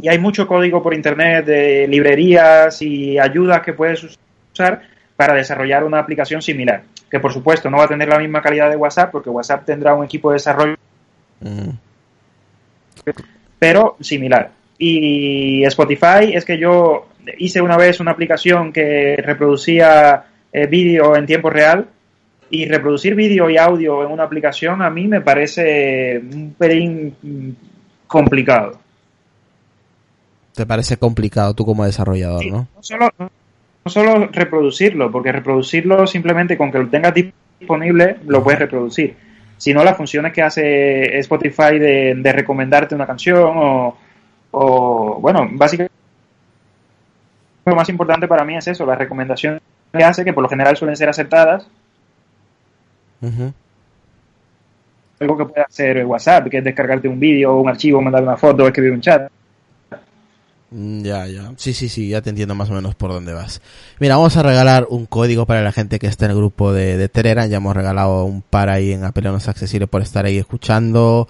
y hay mucho código por internet de librerías y ayudas que puedes usar para desarrollar una aplicación similar. Que por supuesto no va a tener la misma calidad de WhatsApp porque WhatsApp tendrá un equipo de desarrollo pero similar. Y Spotify es que yo hice una vez una aplicación que reproducía eh, vídeo en tiempo real y reproducir vídeo y audio en una aplicación a mí me parece un pelín complicado. Te parece complicado tú como desarrollador, Sí, ¿no? no solo, no solo reproducirlo, porque reproducirlo simplemente con que lo tengas disponible lo puedes reproducir, sino las funciones que hace Spotify de, de recomendarte una canción o, o, bueno, básicamente lo más importante para mí es eso, las recomendaciones que hace, que por lo general suelen ser aceptadas, Algo que puede hacer WhatsApp, que es descargarte un vídeo, un archivo, mandar una foto, escribir un chat. Mm, Ya, ya. Sí, sí, sí, ya te entiendo más o menos por dónde vas. Mira, vamos a regalar un código para la gente que está en el grupo de, de Telegram. Ya hemos regalado un par ahí en Apeleonos Accesible por estar ahí escuchando,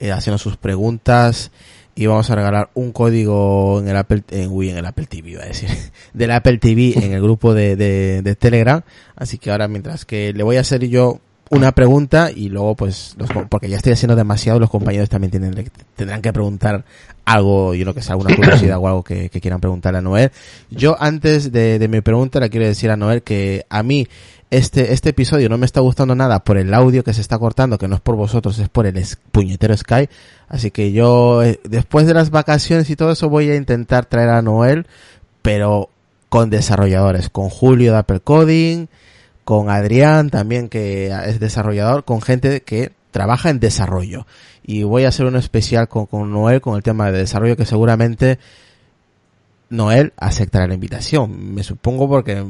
eh, haciendo sus preguntas. Y vamos a regalar un código en el Apple, en, uy, en el Apple TV, iba a decir, del Apple TV en el grupo de, de, de Telegram. Así que ahora, mientras que le voy a hacer yo una pregunta y luego pues los, porque ya estoy haciendo demasiado los compañeros también tienen, tendrán que preguntar algo yo lo que sea alguna curiosidad o algo que, que quieran preguntarle a Noel. Yo antes de, de mi pregunta le quiero decir a Noel que a mí este este episodio no me está gustando nada por el audio que se está cortando que no es por vosotros es por el puñetero Sky. Así que yo eh, después de las vacaciones y todo eso voy a intentar traer a Noel pero con desarrolladores, con Julio de Apple Coding, con Adrián también que es desarrollador, con gente que trabaja en desarrollo. Y voy a hacer uno especial con, con Noel con el tema de desarrollo que seguramente Noel aceptará la invitación. Me supongo porque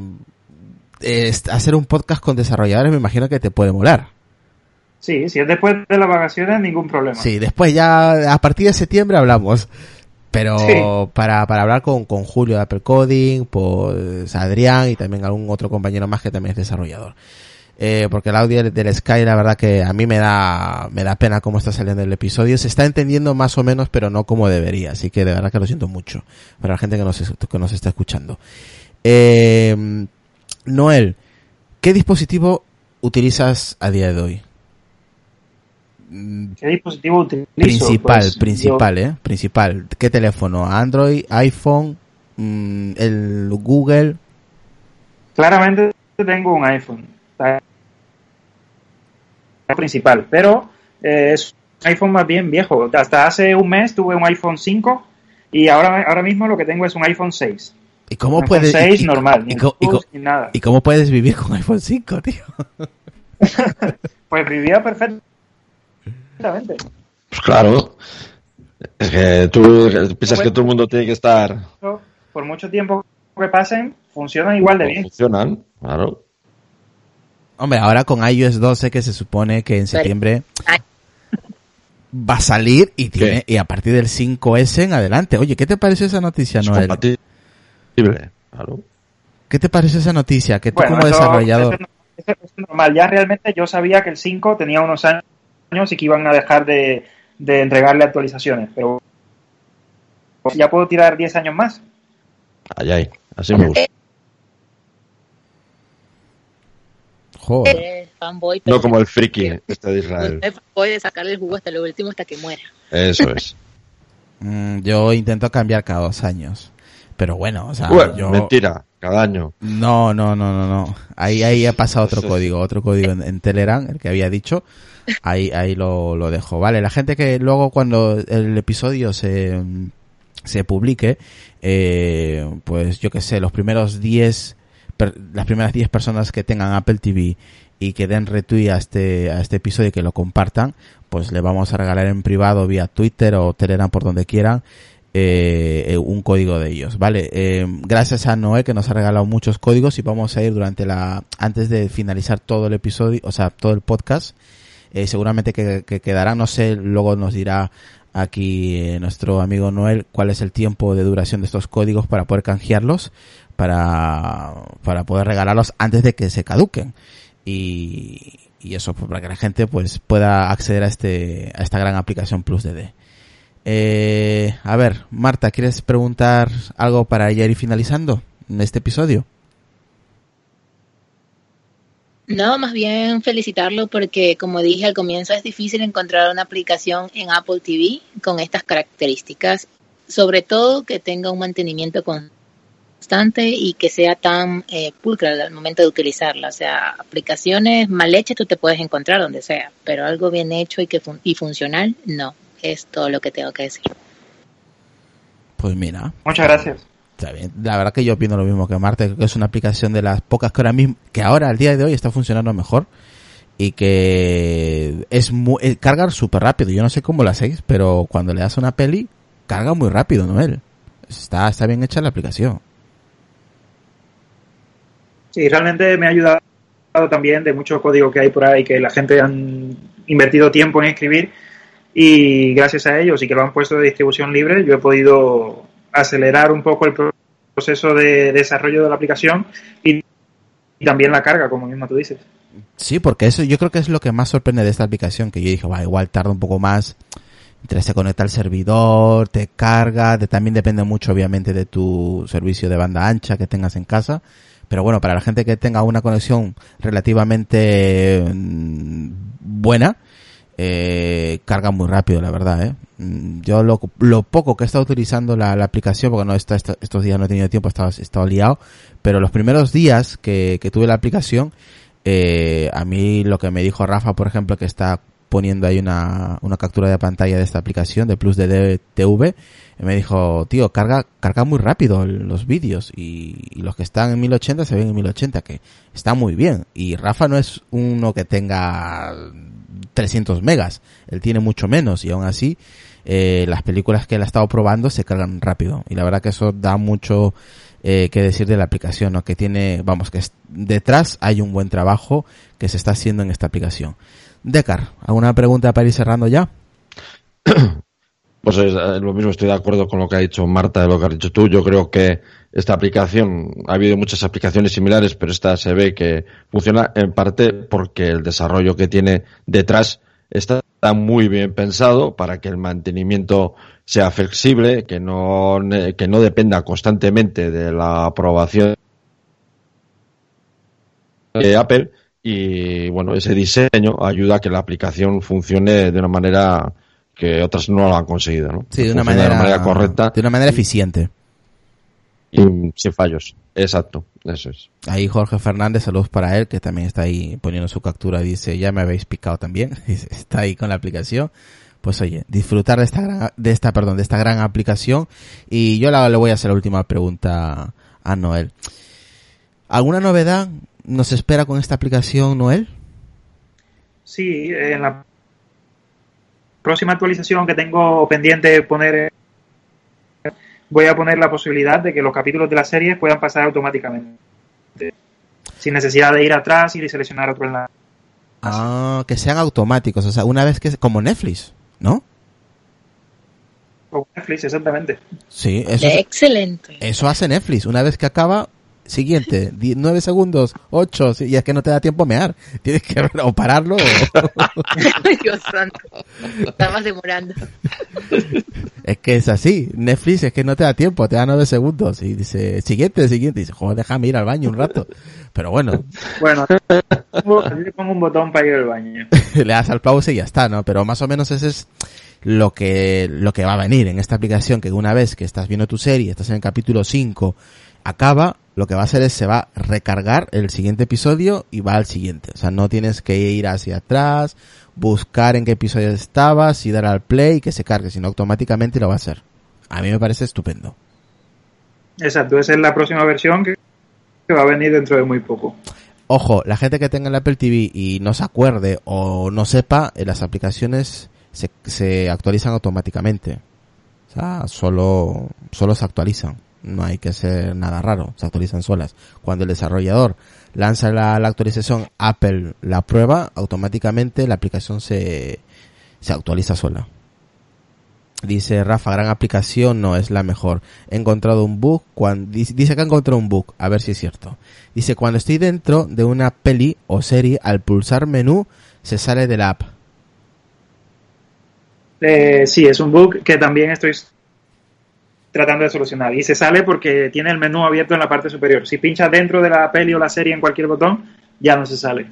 eh, hacer un podcast con desarrolladores me imagino que te puede molar. Sí, si es después de las vacaciones, ningún problema. Sí, después ya a partir de septiembre hablamos. Pero Sí. para, para hablar con, con Julio de Apple Coding, pues Adrián y también algún otro compañero más que también es desarrollador. Eh, porque el audio del- del Sky, la verdad que a mí me da, me da pena cómo está saliendo el episodio. Se está entendiendo más o menos, pero no como debería. Así que de verdad que lo siento mucho. Para la gente que nos, que nos está escuchando. Eh, Noel, ¿qué dispositivo utilizas a día de hoy? ¿Qué dispositivo utilizo? Principal, Pues, principal, ¿eh? Principal. ¿Qué teléfono? ¿Android, iPhone, mm, el Google? claramente tengo un iPhone. Principal, pero eh, es un iPhone más bien viejo. Hasta hace un mes tuve un iPhone 5 y ahora, ahora mismo lo que tengo es un iPhone 6. ¿Y cómo Un puedes, iPhone 6 y- normal, y ni ni nada. ¿Y cómo puedes vivir con iPhone 5, tío? Pues vivía perfectamente. Pues claro. Es que tú piensas que todo el mundo tiene que estar. Por mucho tiempo que pasen, funcionan igual de bien. Funcionan, claro. Hombre, ahora con iOS 12 que se supone que en septiembre va a salir y tiene y a partir del 5S en adelante. Oye, ¿qué te pareció esa noticia, Noel? compatible, claro. ¿Qué te pareció esa noticia? Que tú Bueno, como eso- desarrollador... eso es- eso es normal. Ya realmente yo sabía que el 5 tenía unos años y que iban a dejar de, de entregarle actualizaciones, pero ya puedo tirar 10 años más. Ay, ay, así me gusta. Joder. Fanboy, pero No como el friki este de Israel. fanboy de sacarle el jugo hasta lo último, hasta que muera. Eso es. Mm, yo intento cambiar cada dos años. Pero bueno, o sea, Bueno, yo... mentira, cada año. No, no, no, no, no. Ahí, ahí ha pasado otro código, otro código en, en Telegram, el que había dicho. Ahí, ahí lo, lo dejo. Vale, la gente que luego cuando el episodio se, se publique, eh, pues yo que sé, los primeros 10, per- las primeras 10 personas que tengan Apple TV y que den retweet a este, a este episodio y que lo compartan, pues le vamos a regalar en privado vía Twitter o Telegram por donde quieran eh, eh, un código de ellos, ¿vale? Eh, gracias a Noé que nos ha regalado muchos códigos y vamos a ir durante la, antes de finalizar todo el episodio, o sea, todo el podcast, eh, seguramente que, que quedará, no sé, luego nos dirá aquí eh, nuestro amigo Noel cuál es el tiempo de duración de estos códigos para poder canjearlos, para, para poder regalarlos antes de que se caduquen. Y, y eso, pues, para que la gente pues pueda acceder a este, a esta gran aplicación Plus DD. Eh, a ver, Marta, ¿quieres preguntar algo para ya ir finalizando en este episodio? No, más bien felicitarlo porque, como dije al comienzo, es difícil encontrar una aplicación en Apple TV con estas características, sobre todo que tenga un mantenimiento constante y que sea tan eh, pulcra al momento de utilizarla. O sea, aplicaciones mal hechas tú te puedes encontrar donde sea, pero algo bien hecho y que fun- y funcional, no. Es todo lo que tengo que decir. Pues mira. Muchas gracias. Está bien. La verdad que yo opino lo mismo que Marta, creo que es una aplicación de las pocas que ahora mismo, que ahora al día de hoy está funcionando mejor y que es muy, eh, carga súper rápido. Yo no sé cómo lo hacéis, pero cuando le das una peli, carga muy rápido, ¿no? Él. Está, está bien hecha la aplicación. Sí, realmente me ha ayudado también de mucho código que hay por ahí que la gente han invertido tiempo en escribir y gracias a ellos y que lo han puesto de distribución libre, yo he podido acelerar un poco el proceso de desarrollo de la aplicación y, también la carga, como mismo tú dices. Sí, porque eso yo creo que es lo que más sorprende de esta aplicación, que yo dije, va, igual tarda un poco más, entre se conecta al servidor, te carga, también depende mucho obviamente de tu servicio de banda ancha que tengas en casa, pero bueno, para la gente que tenga una conexión relativamente mm, buena, eh, carga muy rápido, la verdad, ¿eh? Mm, Yo lo, lo poco que he estado utilizando la, aplicación, porque no está, estos días no he tenido tiempo, he estado, liado, pero los primeros días que, que tuve la aplicación, eh, a mí lo que me dijo Rafa, por ejemplo, que está poniendo ahí una, una captura de pantalla de esta aplicación de Plus de TV. Me dijo, tío, carga, carga muy rápido los vídeos y, y los que están en 1080 se ven en 1080, que está muy bien. Y Rafa no es uno que tenga 300 megas, él tiene mucho menos y aún así eh, las películas que él ha estado probando se cargan rápido. Y la verdad que eso da mucho eh, que decir de la aplicación, ¿no? Que tiene, vamos, que es- detrás hay un buen trabajo que se está haciendo en esta aplicación. Decar, ¿alguna pregunta para ir cerrando ya? Pues es eh, lo mismo, estoy de acuerdo con lo que ha dicho Marta, de lo que has dicho tú. Yo creo que esta aplicación, ha habido muchas aplicaciones similares, pero esta se ve que funciona en parte porque el desarrollo que tiene detrás está muy bien pensado para que el mantenimiento sea flexible, que no, que no dependa constantemente de la aprobación de Apple y bueno, ese diseño ayuda a que la aplicación funcione de una manera que otras no lo han conseguido, ¿no? Sí, de una Funciona manera, correcta De una manera eficiente. y sin fallos. Exacto, eso es. Ahí Jorge Fernández, saludos para él, que también está ahí poniendo su captura, dice, ya me habéis picado también, está ahí con la aplicación. Pues oye, disfrutar de esta gran, de esta, perdón, de esta gran aplicación. Y yo la- le voy a hacer la última pregunta a Noel. ¿Alguna novedad nos espera con esta aplicación, Noel? Sí, en la próxima actualización que tengo pendiente poner, voy a poner la posibilidad de que los capítulos de la serie puedan pasar automáticamente. Sin necesidad de ir atrás y de seleccionar otro enlace. Ah, que sean automáticos, o sea, una vez que, como Netflix, ¿no? Como Netflix, exactamente. Sí, eso, Excelente. eso hace Netflix. Una vez que acaba, siguiente, di- nueve segundos, ocho, sí, y es que no te da tiempo a mear. Tienes que o pararlo o... Dios santo. Estamos demorando. es que es así. Netflix es que no te da tiempo, te da nueve segundos. Y dice, siguiente, siguiente. Y dice, joder, déjame ir al baño un rato. Pero bueno, Bueno, pongo- le pongo un botón para ir al baño. le das al pause y ya está, ¿no? Pero más o menos ese es lo que, lo que va a venir en esta aplicación, que una vez que estás viendo tu serie, estás en el capítulo 5, acaba, lo que va a hacer es se va a recargar el siguiente episodio y va al siguiente. O sea, no tienes que ir hacia atrás, buscar en qué episodio estabas y dar al play y que se cargue, sino automáticamente lo va a hacer. A mí me parece estupendo. Exacto, esa es la próxima versión que, va a venir dentro de muy poco. Ojo, la gente que tenga el Apple TV y no se acuerde o no sepa, eh, las aplicaciones se, se actualizan automáticamente. O sea, solo, solo se actualizan. No hay que hacer nada raro, se actualizan solas. Cuando el desarrollador lanza la, la actualización, Apple la prueba, automáticamente la aplicación se, se actualiza sola. Dice Rafa, gran aplicación, no es la mejor. He encontrado un bug, cuando, dice dice que ha encontrado un bug, a ver si es cierto. Dice, cuando estoy dentro de una peli o serie, al pulsar menú, se sale de la app. Eh, sí, es un bug que también estoy tratando de solucionar. Y se sale porque tiene el menú abierto en la parte superior. Si pinchas dentro de la peli o la serie en cualquier botón, ya no se sale.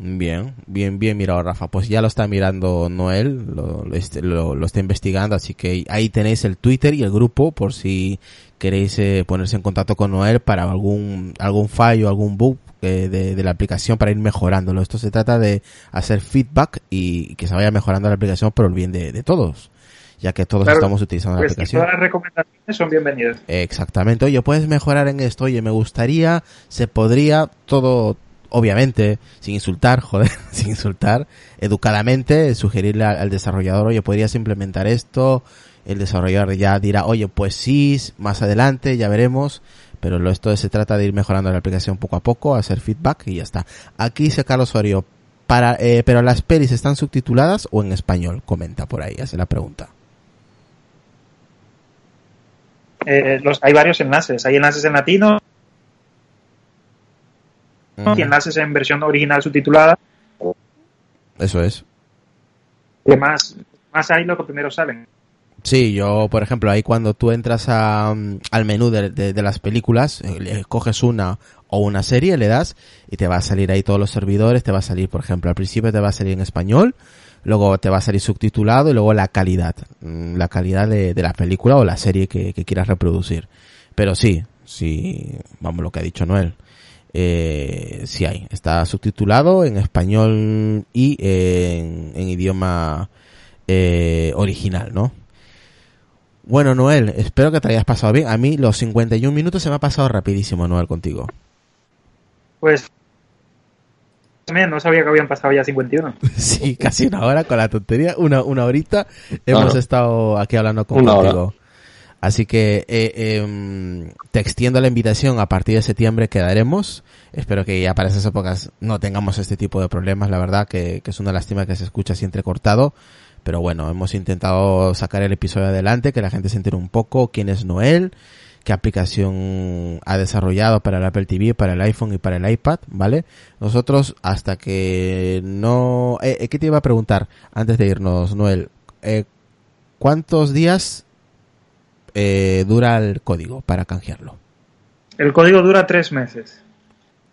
Bien, bien, bien mirado, Rafa. Pues ya lo está mirando Noel, lo, lo, este- lo- está investigando, así que ahí tenéis el Twitter y el grupo por si queréis eh, ponerse en contacto con Noel para algún, algún fallo, algún bug eh, de, de la aplicación para ir mejorándolo. Esto se trata de hacer feedback y que se vaya mejorando la aplicación por el bien de, de todos, ya que todos Claro, estamos utilizando la Pues aplicación. todas las recomendaciones son bienvenidas. Exactamente. Oye, puedes mejorar en esto. Oye, me gustaría, se podría, todo, obviamente, sin insultar, joder, sin insultar, educadamente, sugerirle al, al desarrollador, oye, podrías implementar esto. El desarrollador ya dirá, oye, pues sí, más adelante, ya veremos. Pero lo, esto se trata de ir mejorando la aplicación poco a poco, hacer feedback y ya está. Aquí dice Carlos Osorio, para, eh, pero las pelis están subtituladas o en español, comenta por ahí, hace la pregunta. Eh, los, hay varios enlaces. Hay enlaces en latino y enlaces en versión original subtitulada. Eso es. Que más, más hay lo que primero salen. Sí, yo, por ejemplo, ahí cuando tú entras a, mm, al menú de, de- de las películas, eh, coges una o una serie, le das y te va a salir ahí todos los servidores, te va a salir, por ejemplo, al principio te va a salir en español, luego te va a salir subtitulado y luego la calidad, mm, la calidad de, de la película o la serie que, que quieras reproducir. Pero sí, sí, vamos lo que ha dicho Noel. eh, sí hay. Está subtitulado en español y en, idioma eh, original, ¿no? Bueno, Noel, espero que te hayas pasado bien. A mí los 51 minutos se me ha pasado rapidísimo, Noel, contigo. Pues también no sabía que habían pasado ya 51. Sí, casi una hora con la tontería, una, una horita hemos Claro. estado aquí hablando con Una hora. contigo. Así que eh, em, te extiendo la invitación, a partir de septiembre quedaremos. Espero que ya para esas épocas no tengamos este tipo de problemas, la verdad que, que es una lástima que se escucha así entrecortado. Pero bueno, hemos intentado sacar el episodio adelante, que la gente se entere un poco quién es Noel, qué aplicación ha desarrollado para el Apple TV, para el iPhone y para el iPad, ¿vale? Nosotros hasta que no... Eh, eh, ¿Qué te iba a preguntar antes de irnos, Noel? Eh, ¿Cuántos días eh, dura el código para canjearlo? El código dura tres meses.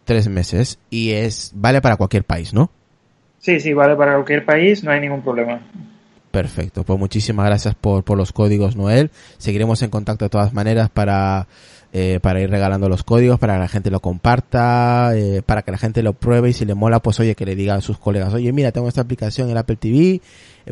Tres meses y es vale para cualquier país, ¿no? Sí, sí, vale para cualquier país, no hay ningún problema. Perfecto, pues muchísimas gracias por, por los códigos, Noel. Seguiremos en contacto de todas maneras para, eh, para ir regalando los códigos, para que la gente lo comparta, eh, para que la gente lo pruebe y si le mola, pues oye, que le diga a sus colegas, oye, mira, tengo esta aplicación en Apple TV,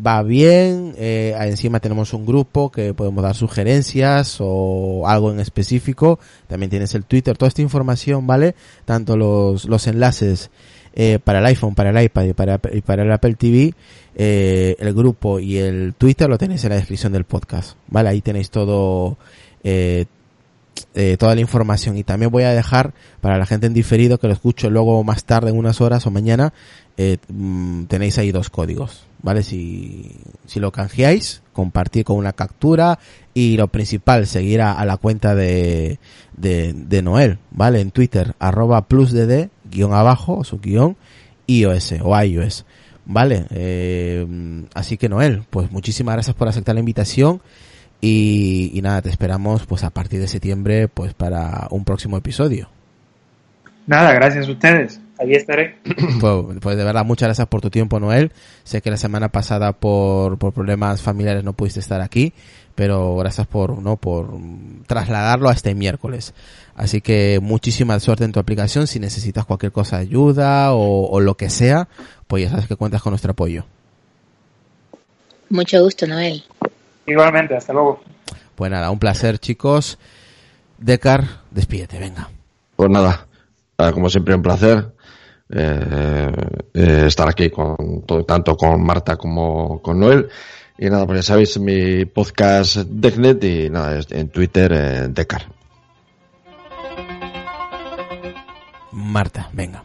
va bien, eh, encima tenemos un grupo que podemos dar sugerencias o algo en específico, también tienes el Twitter, toda esta información, ¿vale? Tanto los, los enlaces eh, para el iPhone, para el iPad y para, y para el Apple TV, eh, el grupo y el Twitter lo tenéis en la descripción del podcast, ¿vale? Ahí tenéis todo, eh, eh, toda la información. Y también voy a dejar para la gente en diferido que lo escucho luego más tarde en unas horas o mañana eh, mm, tenéis ahí dos códigos vale si, si lo canjeáis compartir con una captura y lo principal seguir a, la cuenta de, de, de Noel vale en Twitter arroba plusdd guion abajo o su guion iOS o iOS vale eh, así que Noel pues muchísimas gracias por aceptar la invitación y, y nada, te esperamos pues a partir de septiembre pues para un próximo episodio. Nada, gracias a ustedes. Ahí estaré. Pues, pues de verdad, muchas gracias por tu tiempo, Noel. Sé que la semana pasada por, por problemas familiares no pudiste estar aquí, pero gracias por, no, por trasladarlo a este miércoles. Así que muchísima suerte en tu aplicación. Si necesitas cualquier cosa de ayuda o, o lo que sea, pues ya sabes que cuentas con nuestro apoyo. Mucho gusto, Noel. Igualmente, hasta luego. Pues nada, un placer, chicos. Decar, despídete, venga. Pues nada, eh, como siempre un placer eh, eh, estar aquí con todo- tanto con Marta como con Noel. Y nada, pues ya sabéis mi podcast Decknet y nada, es en Twitter eh, Decar. Marta, venga.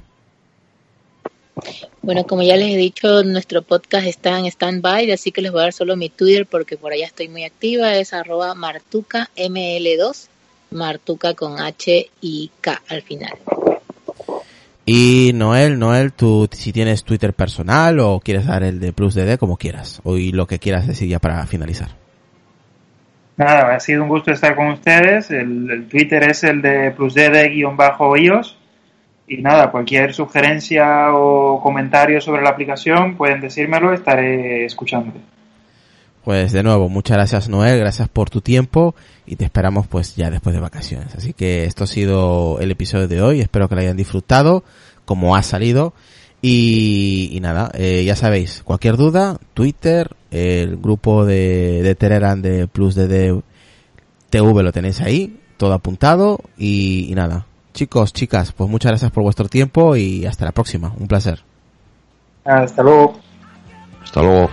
Bueno, como ya les he dicho, nuestro podcast está en stand-by, así que les voy a dar solo mi Twitter porque por allá estoy muy activa. Es arroba martucaml2, martuca con H y K al final. Y Noel, Noel, tú si tienes Twitter personal o quieres dar el de Plus DD como quieras, o y lo que quieras decir ya para finalizar. Nada, ha sido un gusto estar con ustedes. El, el Twitter es el de plusdd-ios. Y nada, cualquier sugerencia o comentario sobre la aplicación pueden decírmelo, estaré escuchando. Pues de nuevo, muchas gracias Noel, gracias por tu tiempo y te esperamos pues ya después de vacaciones. Así que esto ha sido el episodio de hoy, espero que lo hayan disfrutado como ha salido. Y, nada, eh, ya sabéis, cualquier duda, Twitter, el grupo de, de Telegram de Plus de TV lo tenéis ahí, todo apuntado y nada. Chicos, chicas, pues muchas gracias por vuestro tiempo y hasta la próxima. Un placer. Hasta luego. Hasta luego.